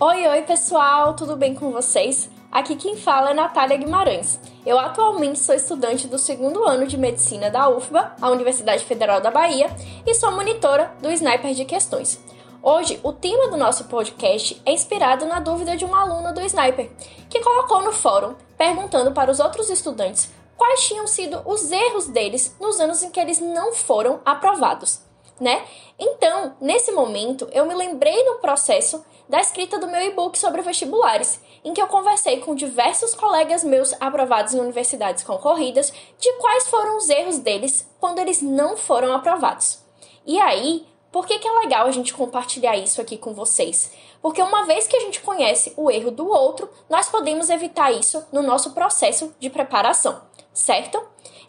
Oi, oi pessoal, tudo bem com vocês? Aqui quem fala é Natália Guimarães. Eu atualmente sou estudante do segundo ano de medicina da UFBA, a Universidade Federal da Bahia, e sou monitora do Sniper de Questões. Hoje, o tema do nosso podcast é inspirado na dúvida de uma aluna do Sniper, que colocou no fórum perguntando para os outros estudantes quais tinham sido os erros deles nos anos em que eles não foram aprovados, né? Então, nesse momento, eu me lembrei no processo da escrita do meu e-book sobre vestibulares, em que eu conversei com diversos colegas meus aprovados em universidades concorridas de quais foram os erros deles quando eles não foram aprovados. E aí, por que, que é legal a gente compartilhar isso aqui com vocês? Porque uma vez que a gente conhece o erro do outro, nós podemos evitar isso no nosso processo de preparação, certo?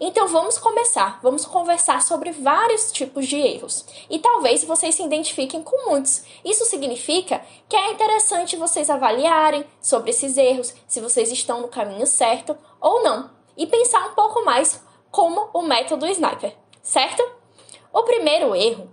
Então vamos começar, vamos conversar sobre vários tipos de erros e talvez vocês se identifiquem com muitos. Isso significa que é interessante vocês avaliarem sobre esses erros, se vocês estão no caminho certo ou não, e pensar um pouco mais como o método Sniper, certo? O primeiro erro,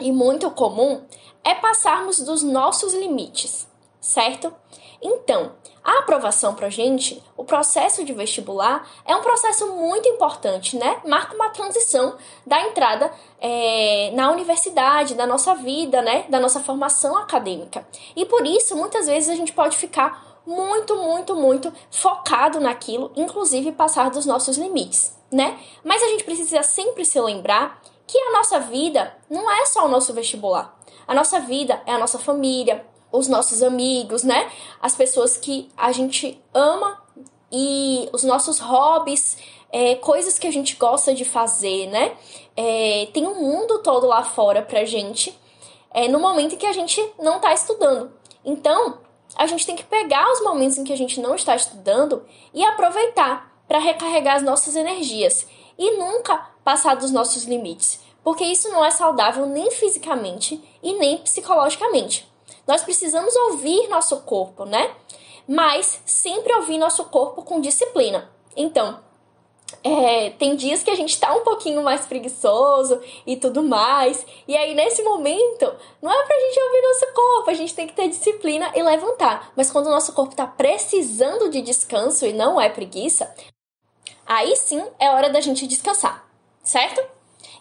e muito comum, é passarmos dos nossos limites, certo? Então, a aprovação para gente, o processo de vestibular, é um processo muito importante, né? Marca uma transição da entrada é, na universidade, da nossa vida, né? Da nossa formação acadêmica. E por isso, muitas vezes, a gente pode ficar muito, muito, muito focado naquilo, inclusive passar dos nossos limites, né? Mas a gente precisa sempre se lembrar que a nossa vida não é só o nosso vestibular. A nossa vida é a nossa família, os nossos amigos, né? As pessoas que a gente ama e os nossos hobbies, é, coisas que a gente gosta de fazer, né? É, tem um mundo todo lá fora pra gente é, no momento em que a gente não está estudando. Então, a gente tem que pegar os momentos em que a gente não está estudando e aproveitar para recarregar as nossas energias e nunca passar dos nossos limites, porque isso não é saudável nem fisicamente e nem psicologicamente. Nós precisamos ouvir nosso corpo, né? Mas sempre ouvir nosso corpo com disciplina. Então, é, tem dias que a gente tá um pouquinho mais preguiçoso e tudo mais. E aí, nesse momento, não é pra gente ouvir nosso corpo, a gente tem que ter disciplina e levantar. Mas quando o nosso corpo tá precisando de descanso e não é preguiça, aí sim é hora da gente descansar, certo?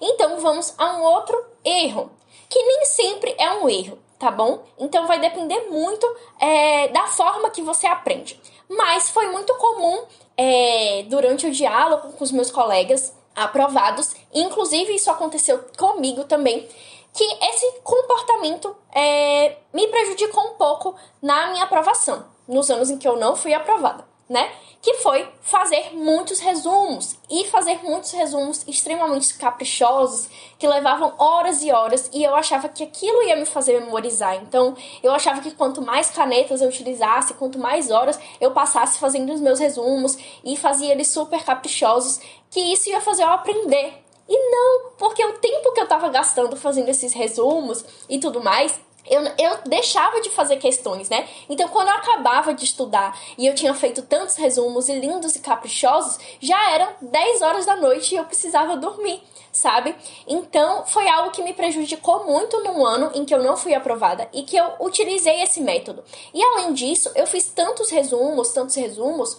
Então vamos a um outro erro, que nem sempre é um erro, tá bom? Então vai depender muito é, da forma que você aprende. Mas foi muito comum é, durante o diálogo com os meus colegas aprovados, inclusive isso aconteceu comigo também, que esse comportamento é, me prejudicou um pouco na minha aprovação, nos anos em que eu não fui aprovada né? Que foi fazer muitos resumos e fazer muitos resumos extremamente caprichosos que levavam horas e horas e eu achava que aquilo ia me fazer memorizar. Então, eu achava que quanto mais canetas eu utilizasse, quanto mais horas eu passasse fazendo os meus resumos e fazia eles super caprichosos, que isso ia fazer eu aprender. E não, porque o tempo que eu tava gastando fazendo esses resumos e tudo mais, eu, eu deixava de fazer questões, né? Então, quando eu acabava de estudar e eu tinha feito tantos resumos lindos e caprichosos, já eram 10 horas da noite e eu precisava dormir, sabe? Então, foi algo que me prejudicou muito no ano em que eu não fui aprovada e que eu utilizei esse método. E além disso, eu fiz tantos resumos, tantos resumos,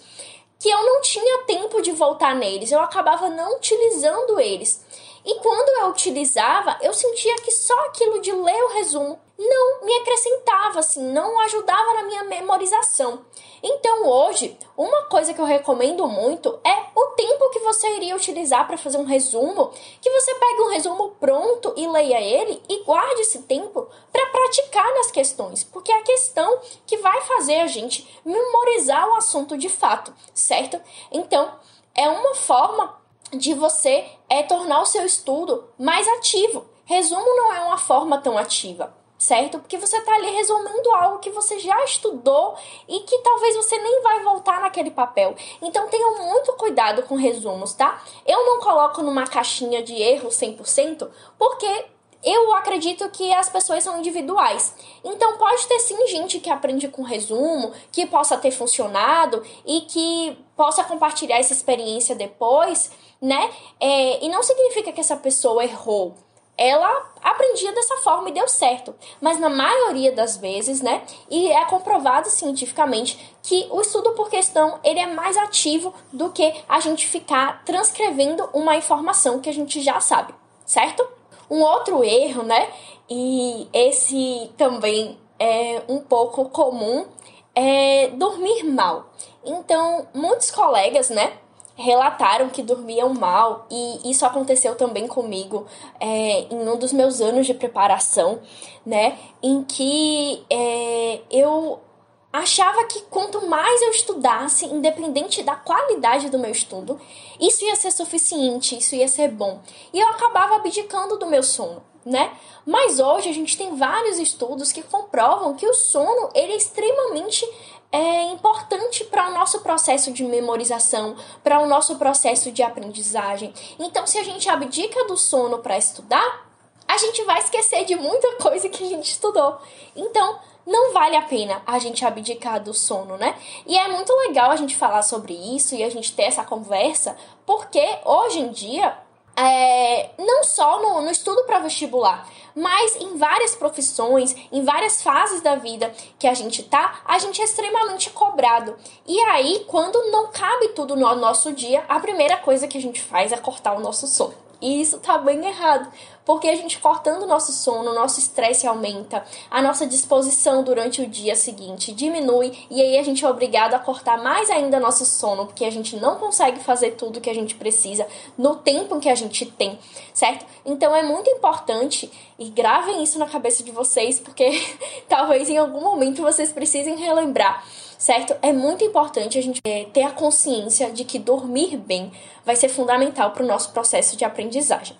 que eu não tinha tempo de voltar neles, eu acabava não utilizando eles. E quando eu utilizava, eu sentia que só aquilo de ler o resumo não me acrescentava, assim, não ajudava na minha memorização. Então hoje, uma coisa que eu recomendo muito é o tempo que você iria utilizar para fazer um resumo, que você pegue um resumo pronto e leia ele e guarde esse tempo para praticar nas questões, porque é a questão que vai fazer a gente memorizar o assunto de fato, certo? Então, é uma forma de você é tornar o seu estudo mais ativo. Resumo não é uma forma tão ativa certo? Porque você está ali resumindo algo que você já estudou e que talvez você nem vai voltar naquele papel. Então tenham muito cuidado com resumos, tá? Eu não coloco numa caixinha de erro 100%, porque eu acredito que as pessoas são individuais. Então pode ter sim gente que aprende com resumo, que possa ter funcionado e que possa compartilhar essa experiência depois, né? É, e não significa que essa pessoa errou ela aprendia dessa forma e deu certo. Mas na maioria das vezes, né, e é comprovado cientificamente que o estudo por questão ele é mais ativo do que a gente ficar transcrevendo uma informação que a gente já sabe, certo? Um outro erro, né, e esse também é um pouco comum, é dormir mal. Então, muitos colegas, né, relataram que dormiam mal e isso aconteceu também comigo é, em um dos meus anos de preparação, né? Em que é, eu achava que quanto mais eu estudasse, independente da qualidade do meu estudo, isso ia ser suficiente, isso ia ser bom. E eu acabava abdicando do meu sono, né? Mas hoje a gente tem vários estudos que comprovam que o sono ele é extremamente é importante para o nosso processo de memorização, para o nosso processo de aprendizagem. Então, se a gente abdica do sono para estudar, a gente vai esquecer de muita coisa que a gente estudou. Então, não vale a pena a gente abdicar do sono, né? E é muito legal a gente falar sobre isso e a gente ter essa conversa, porque hoje em dia é, não só no, no estudo para vestibular, mas em várias profissões, em várias fases da vida que a gente tá, a gente é extremamente cobrado. E aí, quando não cabe tudo no nosso dia, a primeira coisa que a gente faz é cortar o nosso sono. E isso tá bem errado, porque a gente cortando o nosso sono, o nosso estresse aumenta, a nossa disposição durante o dia seguinte diminui e aí a gente é obrigado a cortar mais ainda nosso sono, porque a gente não consegue fazer tudo que a gente precisa no tempo que a gente tem, certo? Então é muito importante e gravem isso na cabeça de vocês, porque talvez em algum momento vocês precisem relembrar certo? É muito importante a gente é, ter a consciência de que dormir bem vai ser fundamental para o nosso processo de aprendizagem.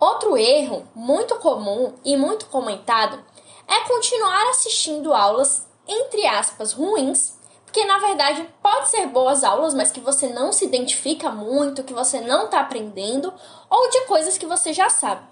Outro erro muito comum e muito comentado é continuar assistindo aulas, entre aspas, ruins, porque na verdade pode ser boas aulas, mas que você não se identifica muito, que você não está aprendendo, ou de coisas que você já sabe.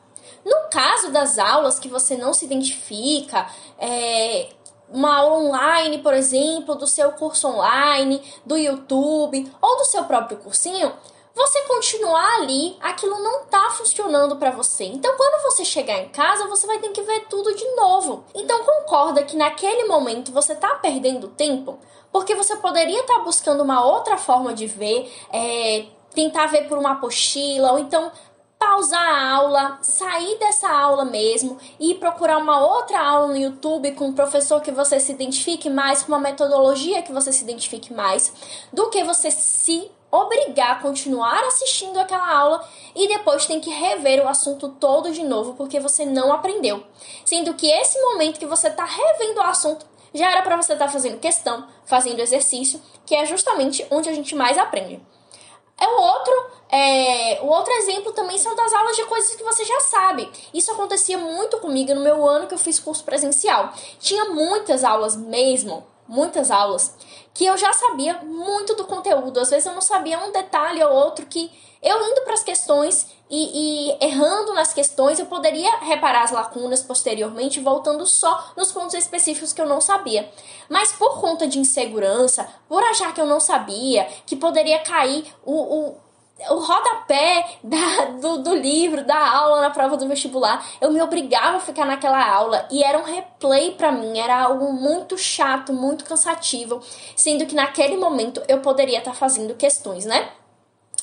No caso das aulas que você não se identifica, é, uma aula online, por exemplo, do seu curso online, do YouTube ou do seu próprio cursinho, você continuar ali, aquilo não tá funcionando para você. Então, quando você chegar em casa, você vai ter que ver tudo de novo. Então, concorda que naquele momento você tá perdendo tempo? Porque você poderia estar tá buscando uma outra forma de ver, é, tentar ver por uma apostila, ou então pausar a aula, sair dessa aula mesmo e procurar uma outra aula no YouTube com um professor que você se identifique mais, com uma metodologia que você se identifique mais, do que você se obrigar a continuar assistindo aquela aula e depois tem que rever o assunto todo de novo porque você não aprendeu. Sendo que esse momento que você está revendo o assunto já era para você estar tá fazendo questão, fazendo exercício, que é justamente onde a gente mais aprende. É o outro, é, o outro exemplo também são das aulas de coisas que você já sabe. Isso acontecia muito comigo no meu ano que eu fiz curso presencial. Tinha muitas aulas mesmo, muitas aulas, que eu já sabia muito do conteúdo. Às vezes eu não sabia um detalhe ou outro que eu indo para as questões e, e, errando nas questões, eu poderia reparar as lacunas posteriormente, voltando só nos pontos específicos que eu não sabia. Mas por conta de insegurança, por achar que eu não sabia, que poderia cair o, o, o rodapé da, do, do livro, da aula na prova do vestibular, eu me obrigava a ficar naquela aula e era um replay para mim, era algo muito chato, muito cansativo, sendo que naquele momento eu poderia estar tá fazendo questões, né?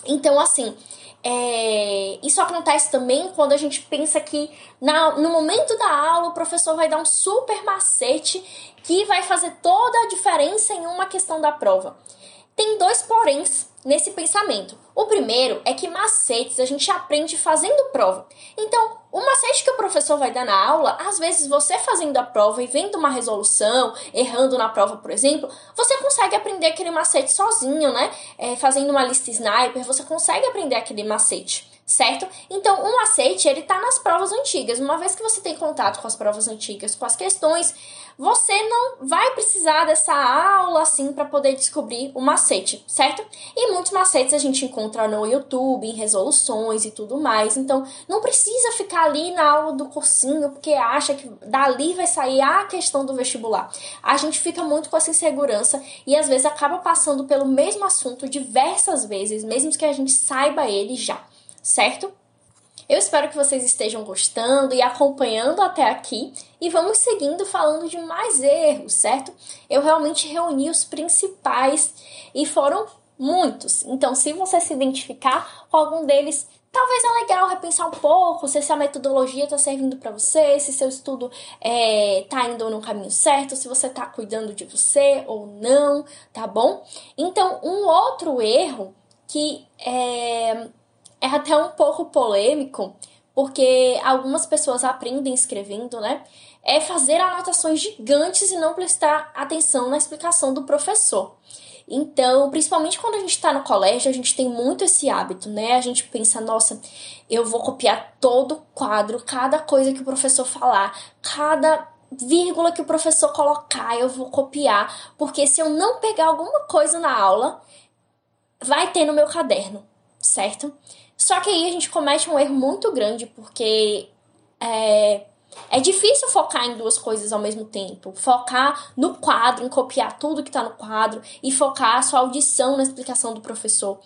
Então, assim, é, isso acontece também quando a gente pensa que na, no momento da aula o professor vai dar um super macete que vai fazer toda a diferença em uma questão da prova. Tem dois poréns nesse pensamento. O primeiro é que macetes a gente aprende fazendo prova. Então, o macete que o professor vai dar na aula, às vezes você fazendo a prova e vendo uma resolução, errando na prova, por exemplo, você consegue aprender aquele macete sozinho, né? É, fazendo uma lista sniper, você consegue aprender aquele macete certo? Então, o macete, ele tá nas provas antigas. Uma vez que você tem contato com as provas antigas, com as questões, você não vai precisar dessa aula assim para poder descobrir o macete, certo? E muitos macetes a gente encontra no YouTube, em resoluções e tudo mais. Então, não precisa ficar ali na aula do cursinho porque acha que dali vai sair a questão do vestibular. A gente fica muito com essa insegurança e às vezes acaba passando pelo mesmo assunto diversas vezes, mesmo que a gente saiba ele já, certo? Eu espero que vocês estejam gostando e acompanhando até aqui e vamos seguindo falando de mais erros, certo? Eu realmente reuni os principais e foram muitos. Então, se você se identificar com algum deles, talvez é legal repensar um pouco se essa metodologia está servindo para você, se seu estudo está é, indo no caminho certo, se você está cuidando de você ou não, tá bom? Então, um outro erro que é, é até um pouco polêmico, porque algumas pessoas aprendem escrevendo, né? É fazer anotações gigantes e não prestar atenção na explicação do professor. Então, principalmente quando a gente está no colégio, a gente tem muito esse hábito, né? A gente pensa, nossa, eu vou copiar todo o quadro, cada coisa que o professor falar, cada vírgula que o professor colocar, eu vou copiar, porque se eu não pegar alguma coisa na aula, vai ter no meu caderno, certo? Só que aí a gente comete um erro muito grande, porque é, é difícil focar em duas coisas ao mesmo tempo. Focar no quadro, em copiar tudo que está no quadro e focar a sua audição na explicação do professor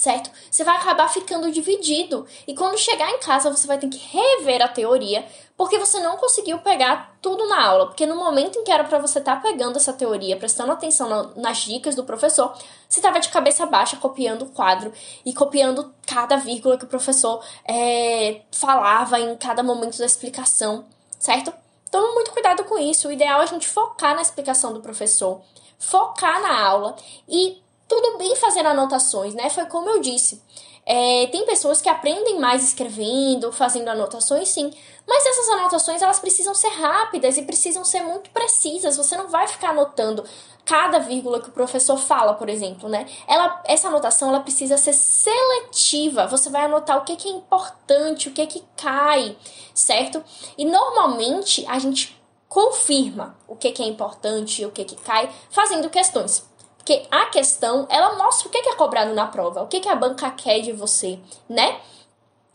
certo? Você vai acabar ficando dividido. E quando chegar em casa, você vai ter que rever a teoria, porque você não conseguiu pegar tudo na aula. Porque no momento em que era para você estar tá pegando essa teoria, prestando atenção na, nas dicas do professor, você estava de cabeça baixa copiando o quadro e copiando cada vírgula que o professor é, falava em cada momento da explicação, certo? Tome muito cuidado com isso. O ideal é a gente focar na explicação do professor, focar na aula e tudo bem fazer anotações, né? Foi como eu disse. É, tem pessoas que aprendem mais escrevendo, fazendo anotações, sim. Mas essas anotações elas precisam ser rápidas e precisam ser muito precisas. Você não vai ficar anotando cada vírgula que o professor fala, por exemplo, né? Ela, essa anotação ela precisa ser seletiva. Você vai anotar o que, que é importante, o que, que cai, certo? E normalmente a gente confirma o que, que é importante e o que, que cai fazendo questões. Porque a questão, ela mostra o que é cobrado na prova, o que a banca quer de você, né?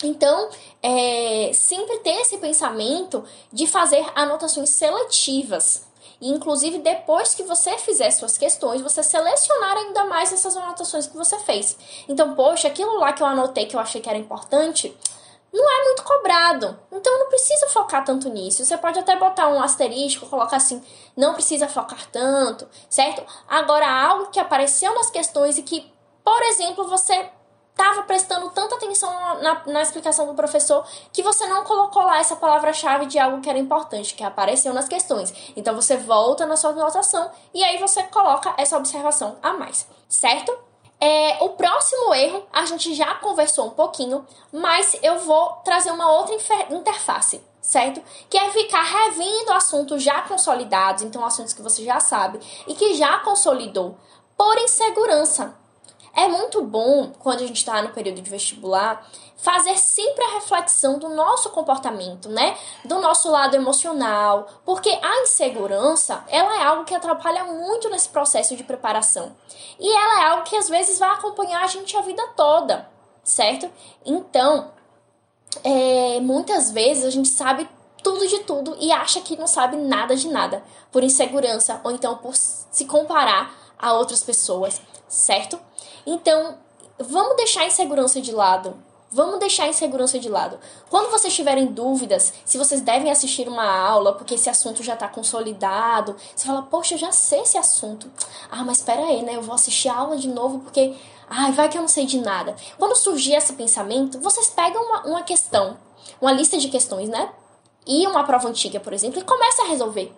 Então, é, sempre ter esse pensamento de fazer anotações seletivas. E, inclusive, depois que você fizer suas questões, você selecionar ainda mais essas anotações que você fez. Então, poxa, aquilo lá que eu anotei que eu achei que era importante, não é muito cobrado. Então não precisa focar tanto nisso. Você pode até botar um asterisco, colocar assim, não precisa focar tanto, certo? Agora, algo que apareceu nas questões e que, por exemplo, você estava prestando tanta atenção na, na, explicação do professor que você não colocou lá essa palavra-chave de algo que era importante, que apareceu nas questões. Então você volta na sua anotação e aí você coloca essa observação a mais, certo? É, o próximo erro a gente já conversou um pouquinho, mas eu vou trazer uma outra interface, certo? Que é ficar revendo assuntos já consolidados, então assuntos que você já sabe e que já consolidou, por insegurança. É muito bom, quando a gente está no período de vestibular, fazer sempre a reflexão do nosso comportamento, né? Do nosso lado emocional, porque a insegurança, ela é algo que atrapalha muito nesse processo de preparação. E ela é algo que às vezes vai acompanhar a gente a vida toda, certo? Então, é, muitas vezes a gente sabe tudo de tudo e acha que não sabe nada de nada, por insegurança ou então por se comparar a outras pessoas, certo? Então, vamos deixar a insegurança de lado. Vamos deixar a insegurança de lado. Quando vocês tiverem dúvidas se vocês devem assistir uma aula porque esse assunto já está consolidado, você fala, poxa, eu já sei esse assunto. Ah, mas espera aí, né? Eu vou assistir a aula de novo porque, ai, vai que eu não sei de nada. Quando surgir esse pensamento, vocês pegam uma, uma questão, uma lista de questões, né? E uma prova antiga, por exemplo, e começam a resolver.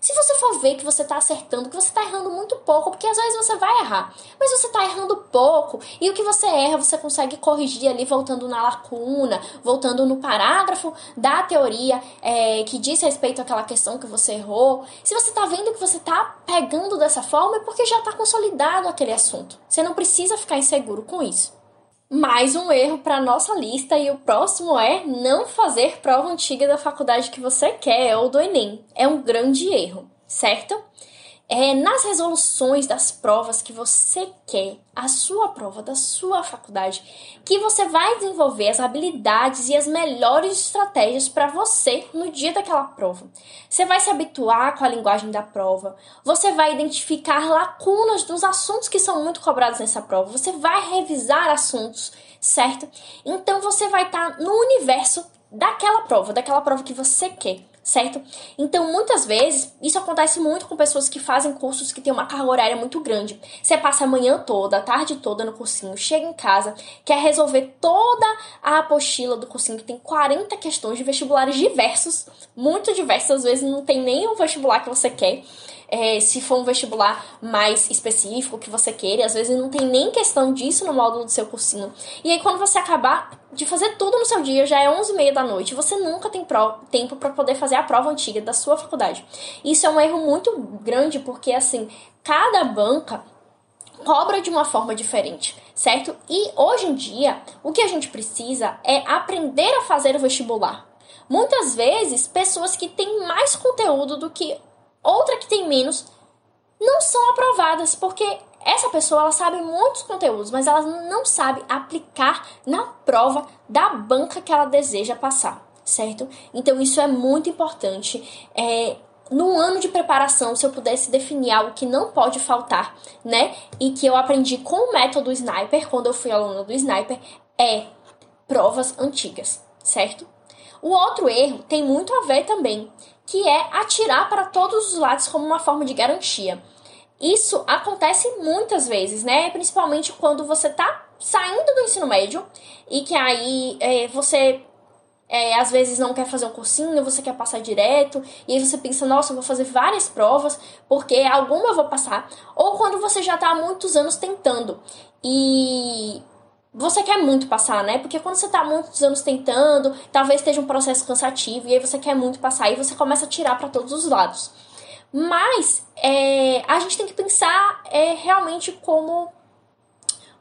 Se você for ver que você está acertando, que você está errando muito pouco, porque às vezes você vai errar, mas você está errando pouco, e o que você erra você consegue corrigir ali, voltando na lacuna, voltando no parágrafo da teoria é, que diz respeito àquela questão que você errou. Se você está vendo que você está pegando dessa forma, é porque já está consolidado aquele assunto. Você não precisa ficar inseguro com isso mais um erro para nossa lista e o próximo é não fazer prova antiga da faculdade que você quer ou do Enem. É um grande erro, certo? É, nas resoluções das provas que você quer, a sua prova da sua faculdade, que você vai desenvolver as habilidades e as melhores estratégias para você no dia daquela prova. Você vai se habituar com a linguagem da prova, você vai identificar lacunas dos assuntos que são muito cobrados nessa prova, você vai revisar assuntos, certo? Então você vai estar tá no universo daquela prova, daquela prova que você quer certo? Então, muitas vezes, isso acontece muito com pessoas que fazem cursos que têm uma carga horária muito grande. Você passa a manhã toda, a tarde toda no cursinho, chega em casa, quer resolver toda a apostila do cursinho, que tem 40 questões de vestibulares diversos, muito diversos, às vezes não tem nem o vestibular que você quer é, se for um vestibular mais específico que você queira, às vezes não tem nem questão disso no módulo do seu cursinho. E aí, quando você acabar de fazer tudo no seu dia, já é 11 e meia da noite, você nunca tem tempo para poder fazer a prova antiga da sua faculdade. Isso é um erro muito grande, porque assim, cada banca cobra de uma forma diferente, certo? E hoje em dia, o que a gente precisa é aprender a fazer o vestibular. Muitas vezes, pessoas que têm mais conteúdo do que outra que tem menos, não são aprovadas, porque essa pessoa ela sabe muitos conteúdos, mas ela não sabe aplicar na prova da banca que ela deseja passar, certo? Então isso é muito importante. É, no ano de preparação, se eu pudesse definir algo que não pode faltar, né? E que eu aprendi com o método Sniper, quando eu fui aluna do Sniper, é provas antigas, certo? O outro erro tem muito a ver também, que é atirar para todos os lados como uma forma de garantia. Isso acontece muitas vezes, né? Principalmente quando você tá saindo do ensino médio e que aí é, você é, às vezes não quer fazer um cursinho, você quer passar direto, e aí você pensa, nossa, eu vou fazer várias provas, porque alguma eu vou passar. Ou quando você já está há muitos anos tentando. E você quer muito passar, né? Porque quando você tá muitos anos tentando, talvez esteja um processo cansativo, e aí você quer muito passar, e você começa a tirar para todos os lados. Mas é, a gente tem que pensar é, realmente como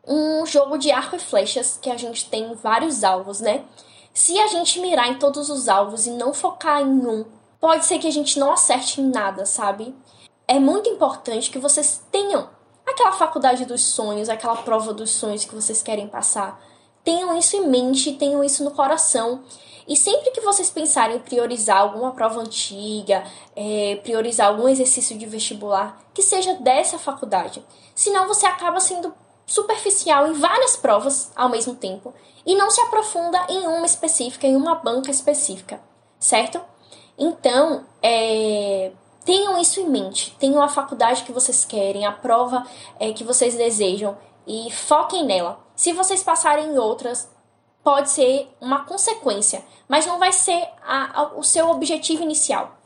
um jogo de arco e flechas, que a gente tem vários alvos, né? Se a gente mirar em todos os alvos e não focar em um, pode ser que a gente não acerte em nada, sabe? É muito importante que vocês tenham aquela faculdade dos sonhos, aquela prova dos sonhos que vocês querem passar. Tenham isso em mente, tenham isso no coração. E sempre que vocês pensarem em priorizar alguma prova antiga, é, priorizar algum exercício de vestibular, que seja dessa faculdade. Senão você acaba sendo superficial em várias provas ao mesmo tempo e não se aprofunda em uma específica, em uma banca específica, certo? Então, é, Tenham isso em mente. Tenham a faculdade que vocês querem, a prova é, que vocês desejam e foquem nela. Se vocês passarem em outras, pode ser uma consequência, mas não vai ser a, a, o seu objetivo inicial.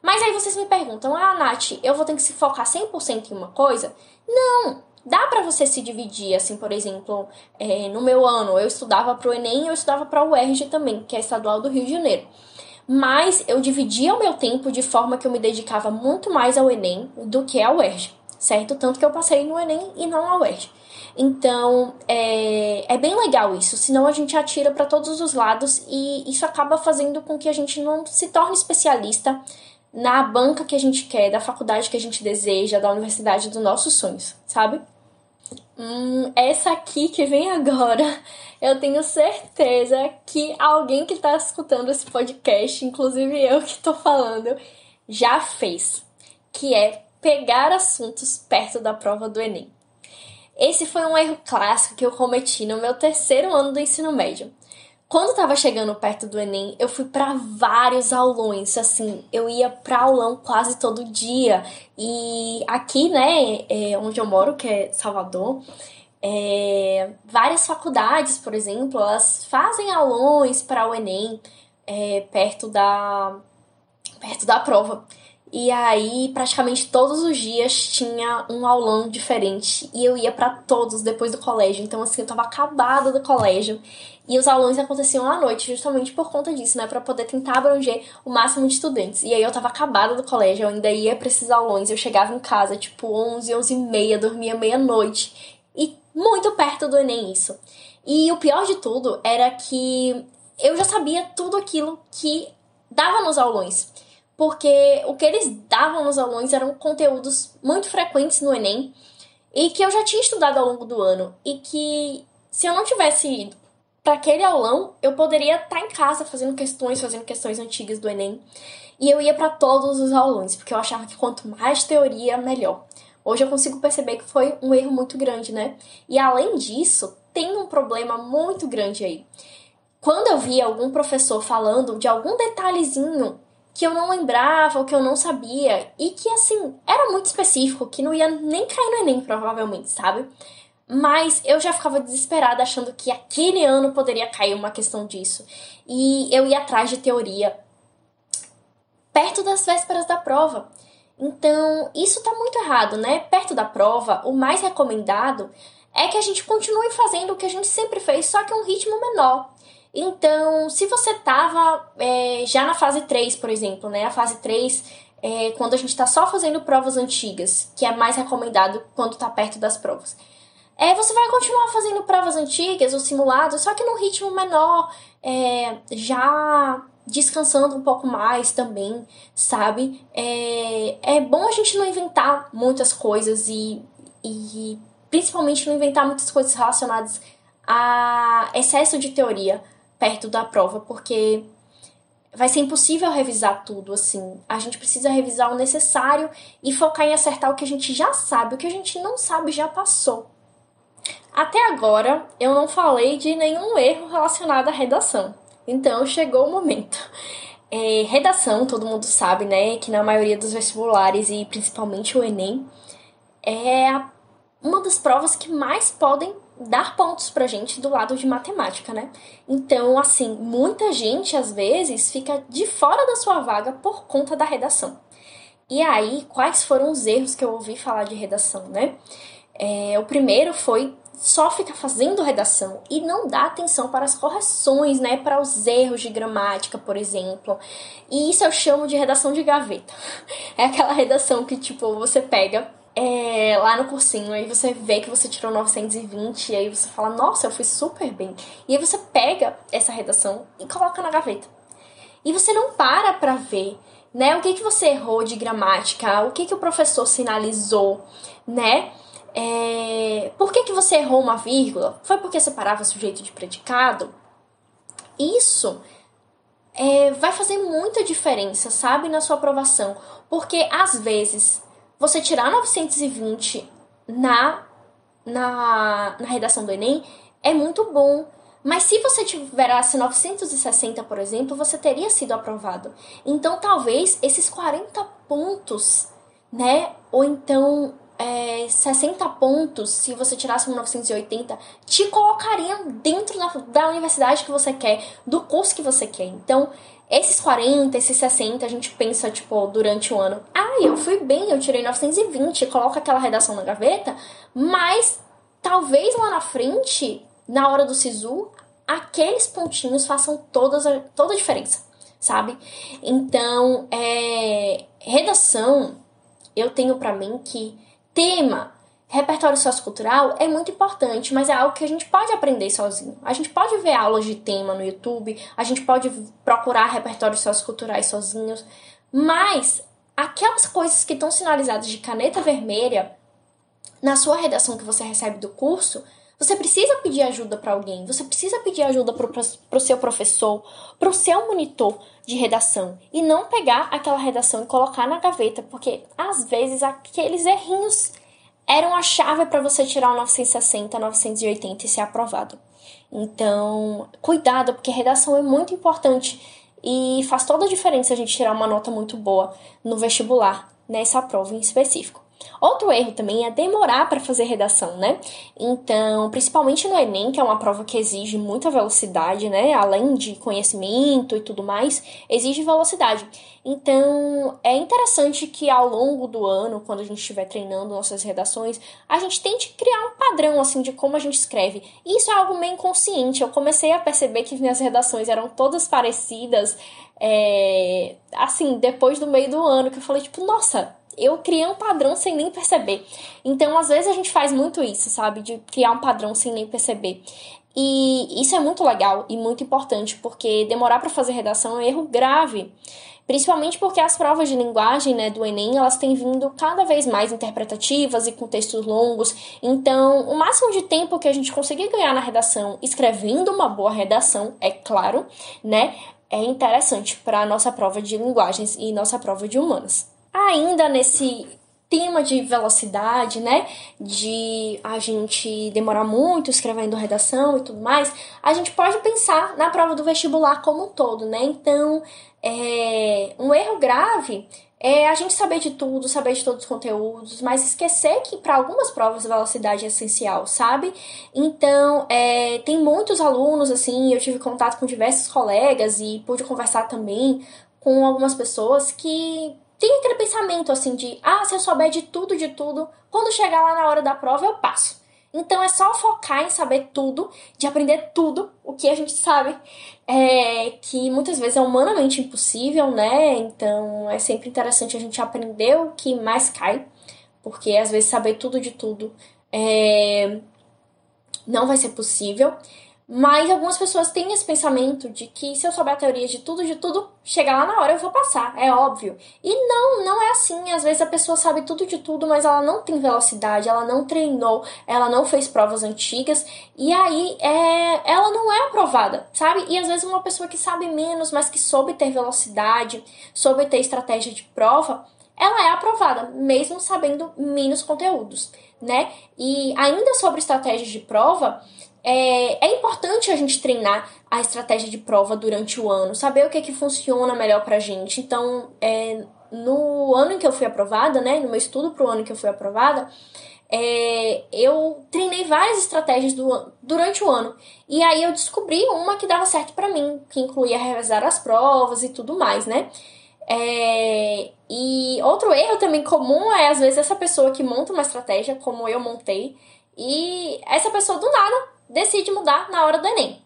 Mas aí vocês me perguntam: ah, Nath, eu vou ter que se focar 100% em uma coisa? Não! Dá para você se dividir, assim, por exemplo, é, no meu ano eu estudava para o Enem e eu estudava para o UERJ também, que é estadual do Rio de Janeiro mas eu dividia o meu tempo de forma que eu me dedicava muito mais ao Enem do que ao UERJ, certo? Tanto que eu passei no Enem e não ao UERJ. Então, é, é bem legal isso, senão a gente atira para todos os lados e isso acaba fazendo com que a gente não se torne especialista na banca que a gente quer, da faculdade que a gente deseja, da universidade dos nossos sonhos, sabe? Hum, essa aqui que vem agora eu tenho certeza que alguém que está escutando esse podcast, inclusive eu que estou falando, já fez, que é pegar assuntos perto da prova do Enem. Esse foi um erro clássico que eu cometi no meu terceiro ano do ensino médio. Quando estava chegando perto do Enem, eu fui para vários aulões, assim, eu ia para aulão quase todo dia. E aqui, né, é onde eu moro, que é Salvador, é, várias faculdades, por exemplo, elas fazem aulões para o Enem é, perto, da, perto da prova. E aí, praticamente todos os dias tinha um aulão diferente. E eu ia para todos depois do colégio. Então, assim, eu tava acabada do colégio. E os aulões aconteciam à noite, justamente por conta disso, né? Pra poder tentar abranger o máximo de estudantes. E aí, eu tava acabada do colégio, eu ainda ia pra esses aulões. Eu chegava em casa, tipo, 11, 11 e meia, dormia meia-noite. E muito perto do Enem isso. E o pior de tudo era que eu já sabia tudo aquilo que dava nos aulões. Porque o que eles davam nos aulões eram conteúdos muito frequentes no Enem e que eu já tinha estudado ao longo do ano e que se eu não tivesse ido para aquele aulão, eu poderia estar tá em casa fazendo questões, fazendo questões antigas do Enem. E eu ia para todos os aulões, porque eu achava que quanto mais teoria, melhor. Hoje eu consigo perceber que foi um erro muito grande, né? E além disso, tem um problema muito grande aí. Quando eu via algum professor falando de algum detalhezinho que eu não lembrava ou que eu não sabia e que assim era muito específico, que não ia nem cair no Enem provavelmente, sabe? Mas eu já ficava desesperada achando que aquele ano poderia cair uma questão disso. E eu ia atrás de teoria perto das vésperas da prova. Então, isso tá muito errado, né? Perto da prova, o mais recomendado é que a gente continue fazendo o que a gente sempre fez, só que um ritmo menor. Então, se você tava é, já na fase 3, por exemplo, né? A fase 3 é quando a gente tá só fazendo provas antigas, que é mais recomendado quando tá perto das provas. É, você vai continuar fazendo provas antigas ou simulados, só que num ritmo menor, é, já descansando um pouco mais também, sabe? É, é bom a gente não inventar muitas coisas e, e principalmente não inventar muitas coisas relacionadas a excesso de teoria perto da prova, porque vai ser impossível revisar tudo assim. A gente precisa revisar o necessário e focar em acertar o que a gente já sabe, o que a gente não sabe já passou. Até agora eu não falei de nenhum erro relacionado à redação. Então chegou o momento. É, redação, todo mundo sabe, né, que na maioria dos vestibulares e principalmente o Enem, é uma das provas que mais podem dar pontos pra gente do lado de matemática, né? Então, assim, muita gente às vezes fica de fora da sua vaga por conta da redação. E aí, quais foram os erros que eu ouvi falar de redação, né? É, o primeiro foi só fica fazendo redação e não dá atenção para as correções, né, para os erros de gramática, por exemplo. E isso eu chamo de redação de gaveta. É aquela redação que tipo você pega é, lá no cursinho, aí você vê que você tirou 920 e aí você fala: "Nossa, eu fui super bem". E aí você pega essa redação e coloca na gaveta. E você não para para ver, né, o que que você errou de gramática, o que que o professor sinalizou, né? É, por que, que você errou uma vírgula? Foi porque separava sujeito de predicado? Isso é, vai fazer muita diferença, sabe, na sua aprovação. Porque às vezes você tirar 920 na, na, na redação do Enem é muito bom. Mas se você tivesse 960, por exemplo, você teria sido aprovado. Então, talvez esses 40 pontos, né? Ou então é, 60 pontos, se você tirasse 1980, te colocariam dentro da, da universidade que você quer, do curso que você quer. Então, esses 40, esses 60, a gente pensa, tipo, durante o ano, ah, eu fui bem, eu tirei 920, coloca aquela redação na gaveta, mas talvez lá na frente, na hora do SISU, aqueles pontinhos façam todas a, toda a diferença, sabe? Então, é, redação, eu tenho para mim que tema, repertório sociocultural é muito importante, mas é algo que a gente pode aprender sozinho. A gente pode ver aulas de tema no YouTube, a gente pode procurar repertórios socioculturais sozinhos, mas aquelas coisas que estão sinalizadas de caneta vermelha na sua redação que você recebe do curso, você precisa pedir ajuda para alguém, você precisa pedir ajuda para o seu professor, para o seu monitor de redação e não pegar aquela redação e colocar na gaveta, porque às vezes aqueles errinhos eram a chave para você tirar o 960, 980 e ser aprovado. Então, cuidado, porque redação é muito importante e faz toda a diferença a gente tirar uma nota muito boa no vestibular, nessa prova em específico. Outro erro também é demorar para fazer redação, né? Então, principalmente no Enem, que é uma prova que exige muita velocidade, né? Além de conhecimento e tudo mais, exige velocidade. Então, é interessante que ao longo do ano, quando a gente estiver treinando nossas redações, a gente tente criar um padrão assim de como a gente escreve. Isso é algo meio inconsciente. Eu comecei a perceber que minhas redações eram todas parecidas, é... assim, depois do meio do ano, que eu falei tipo, nossa, eu criei um padrão sem nem perceber. Então, às vezes a gente faz muito isso, sabe? De criar um padrão sem nem perceber. E isso é muito legal e muito importante, porque demorar para fazer redação é um erro grave. Principalmente porque as provas de linguagem né, do Enem elas têm vindo cada vez mais interpretativas e com textos longos. Então, o máximo de tempo que a gente conseguir ganhar na redação escrevendo uma boa redação, é claro, né? É interessante para a nossa prova de linguagens e nossa prova de humanas. Ainda nesse tema de velocidade, né? De a gente demorar muito escrevendo redação e tudo mais, a gente pode pensar na prova do vestibular como um todo, né? Então, é, um erro grave é a gente saber de tudo, saber de todos os conteúdos, mas esquecer que para algumas provas velocidade é essencial, sabe? Então, é, tem muitos alunos, assim, eu tive contato com diversos colegas e pude conversar também com algumas pessoas que tem aquele pensamento assim de, ah, se eu souber de tudo, de tudo, quando chegar lá na hora da prova eu passo. Então é só focar em saber tudo, de aprender tudo, o que a gente sabe, é, que muitas vezes é humanamente impossível, né? Então é sempre interessante a gente aprender o que mais cai, porque às vezes saber tudo de tudo é, não vai ser possível. Mas algumas pessoas têm esse pensamento de que se eu souber a teoria de tudo, de tudo, chegar lá na hora eu vou passar, é óbvio. E não, não é assim. Às vezes a pessoa sabe tudo de tudo, mas ela não tem velocidade, ela não treinou, ela não fez provas antigas, e aí é, ela não é aprovada, sabe? E às vezes uma pessoa que sabe menos, mas que soube ter velocidade, soube ter estratégia de prova, ela é aprovada, mesmo sabendo menos conteúdos, né? E ainda sobre estratégias de prova, é, é importante a gente treinar a estratégia de prova durante o ano, saber o que é que funciona melhor pra gente. Então, é, no ano em que eu fui aprovada, né, no meu estudo pro ano que eu fui aprovada, é, eu treinei várias estratégias do, durante o ano. E aí eu descobri uma que dava certo para mim, que incluía revisar as provas e tudo mais, né? É, e outro erro também comum é, às vezes, essa pessoa que monta uma estratégia, como eu montei, e essa pessoa do nada decide mudar na hora do Enem,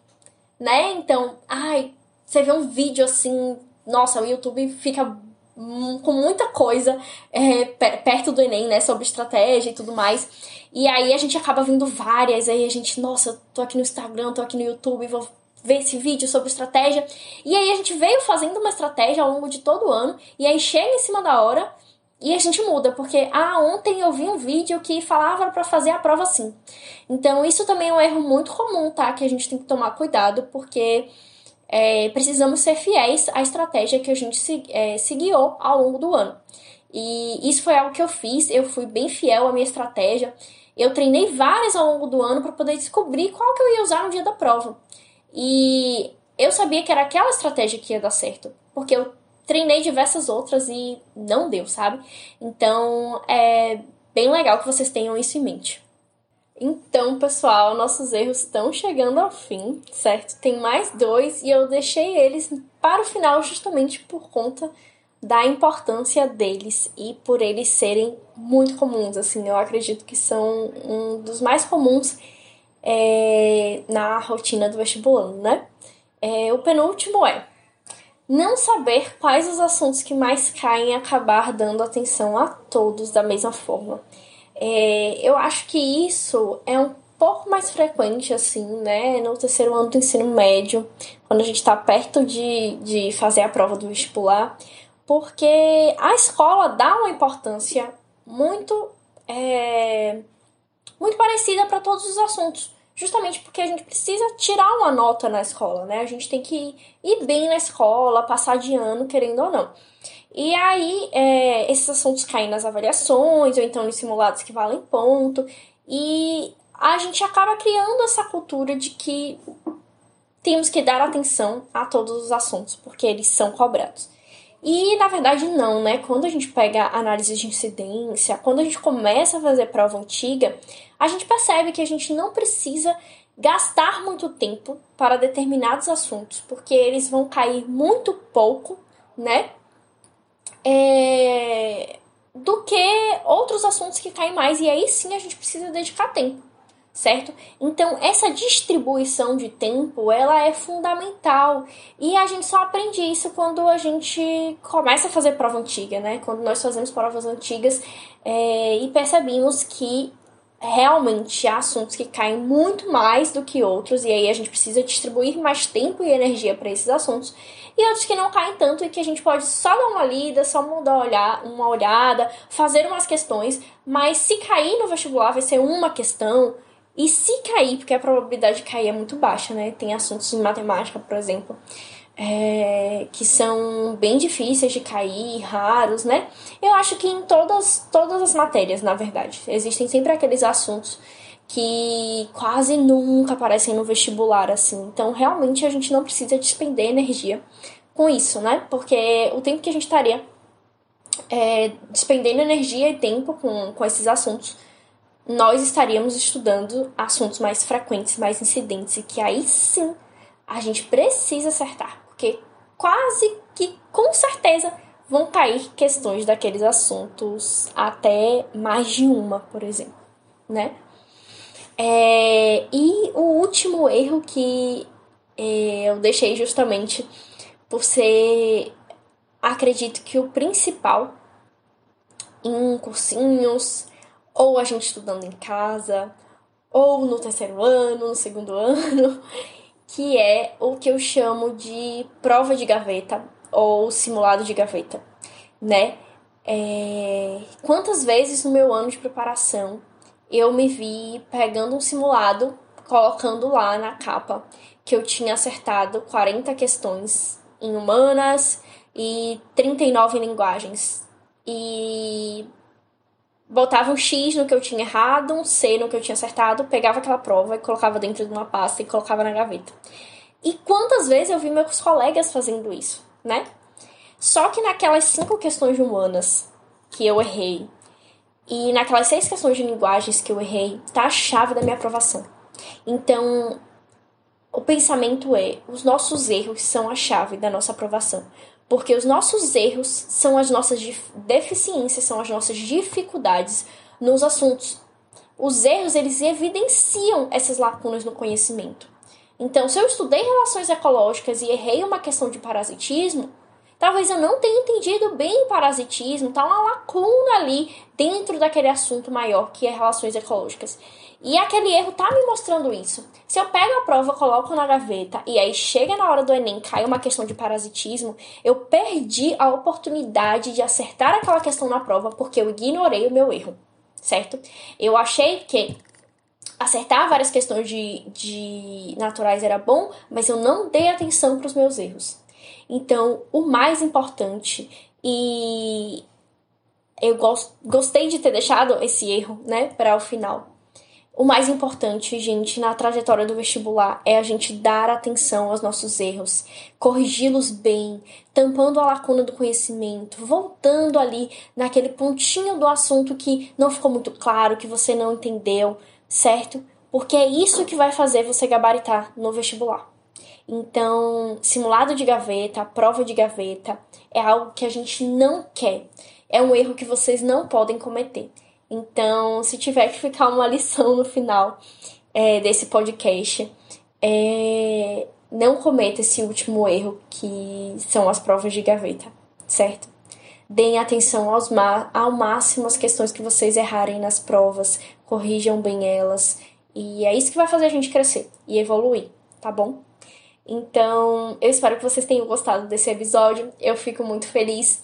né? Então, ai, você vê um vídeo assim, nossa, o YouTube fica com muita coisa é, perto do Enem, né, sobre estratégia e tudo mais. E aí a gente acaba vendo várias, aí a gente, nossa, tô aqui no Instagram, tô aqui no YouTube, vou ver esse vídeo sobre estratégia. E aí a gente veio fazendo uma estratégia ao longo de todo o ano, e aí chega em cima da hora e a gente muda, porque ah, ontem eu vi um vídeo que falava para fazer a prova assim. Então, isso também é um erro muito comum, tá? Que a gente tem que tomar cuidado, porque é, precisamos ser fiéis à estratégia que a gente se, é, se guiou ao longo do ano. E isso foi algo que eu fiz, eu fui bem fiel à minha estratégia. Eu treinei várias ao longo do ano para poder descobrir qual que eu ia usar no dia da prova. E eu sabia que era aquela estratégia que ia dar certo, porque eu treinei diversas outras e não deu, sabe? Então é bem legal que vocês tenham isso em mente. Então, pessoal, nossos erros estão chegando ao fim, certo? Tem mais dois e eu deixei eles para o final justamente por conta da importância deles e por eles serem muito comuns. Assim, eu acredito que são um dos mais comuns é, na rotina do vestibulando, né? É, o penúltimo é não saber quais os assuntos que mais caem e acabar dando atenção a todos da mesma forma. É, eu acho que isso é um pouco mais frequente, assim, né, no terceiro ano do ensino médio, quando a gente está perto de, de fazer a prova do vestibular, porque a escola dá uma importância muito, é, muito parecida para todos os assuntos justamente porque a gente precisa tirar uma nota na escola, né? A gente tem que ir bem na escola, passar de ano, querendo ou não. E aí, é, esses assuntos caem nas avaliações, ou então nos simulados que valem ponto, e a gente acaba criando essa cultura de que temos que dar atenção a todos os assuntos, porque eles são cobrados. E na verdade não, né? Quando a gente pega análise de incidência, quando a gente começa a fazer prova antiga, a gente percebe que a gente não precisa gastar muito tempo para determinados assuntos, porque eles vão cair muito pouco, né? É... Do que outros assuntos que caem mais, e aí sim a gente precisa dedicar tempo certo? Então, essa distribuição de tempo, ela é fundamental. E a gente só aprende isso quando a gente começa a fazer prova antiga, né? Quando nós fazemos provas antigas é, e percebemos que realmente há assuntos que caem muito mais do que outros, e aí a gente precisa distribuir mais tempo e energia para esses assuntos, e outros que não caem tanto e que a gente pode só dar uma lida, só mudar olhar, uma olhada, fazer umas questões, mas se cair no vestibular vai ser uma questão, e se cair, porque a probabilidade de cair é muito baixa, né? Tem assuntos em matemática, por exemplo, é, que são bem difíceis de cair, raros, né? Eu acho que em todas, todas as matérias, na verdade, existem sempre aqueles assuntos que quase nunca aparecem no vestibular, assim. Então, realmente, a gente não precisa despender energia com isso, né? Porque o tempo que a gente estaria é, despendendo energia e tempo com, com esses assuntos, nós estaríamos estudando assuntos mais frequentes, mais incidentes, e que aí sim a gente precisa acertar porque quase que com certeza vão cair questões daqueles assuntos, até mais de uma, por exemplo, né? É, e o último erro que é, eu deixei justamente por ser, acredito que o principal em cursinhos, ou a gente estudando em casa, ou no terceiro ano, no segundo ano, que é o que eu chamo de prova de gaveta ou simulado de gaveta, né? É... Quantas vezes no meu ano de preparação eu me vi pegando um simulado, colocando lá na capa que eu tinha acertado 40 questões em humanas e 39 em linguagens. E botava um X no que eu tinha errado, um C no que eu tinha acertado, pegava aquela prova e colocava dentro de uma pasta e colocava na gaveta. E quantas vezes eu vi meus colegas fazendo isso, né? Só que naquelas cinco questões humanas que eu errei e naquelas seis questões de linguagens que eu errei, tá a chave da minha aprovação. Então, o pensamento é: os nossos erros são a chave da nossa aprovação. Porque os nossos erros são as nossas deficiências, são as nossas dificuldades nos assuntos. Os erros, eles evidenciam essas lacunas no conhecimento. Então, se eu estudei relações ecológicas e errei uma questão de parasitismo, talvez eu não tenha entendido bem parasitismo, tá uma lacuna ali dentro daquele assunto maior que é relações ecológicas. E aquele erro tá me mostrando isso. Se eu pego a prova, coloco na gaveta e aí chega na hora do Enem, cai uma questão de parasitismo, eu perdi a oportunidade de acertar aquela questão na prova porque eu ignorei o meu erro, certo? Eu achei que acertar várias questões de, de naturais era bom, mas eu não dei atenção para os meus erros. Então, o mais importante e eu gostei de ter deixado esse erro, né, para o final o mais importante, gente, na trajetória do vestibular é a gente dar atenção aos nossos erros, corrigi-los bem, tampando a lacuna do conhecimento, voltando ali naquele pontinho do assunto que não ficou muito claro, que você não entendeu, certo? Porque é isso que vai fazer você gabaritar no vestibular. Então, simulado de gaveta, prova de gaveta, é algo que a gente não quer. É um erro que vocês não podem cometer. Então, se tiver que ficar uma lição no final é, desse podcast, é, não cometa esse último erro que são as provas de gaveta, certo? Deem atenção aos ao máximo às questões que vocês errarem nas provas, corrijam bem elas, e é isso que vai fazer a gente crescer e evoluir, tá bom? Então, eu espero que vocês tenham gostado desse episódio. Eu fico muito feliz.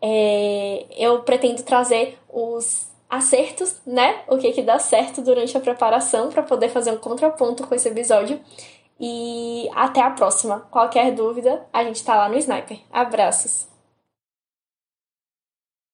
É, eu pretendo trazer os acertos, né? O que que dá certo durante a preparação para poder fazer um contraponto com esse episódio. E até a próxima. Qualquer dúvida, a gente tá lá no Sniper. Abraços.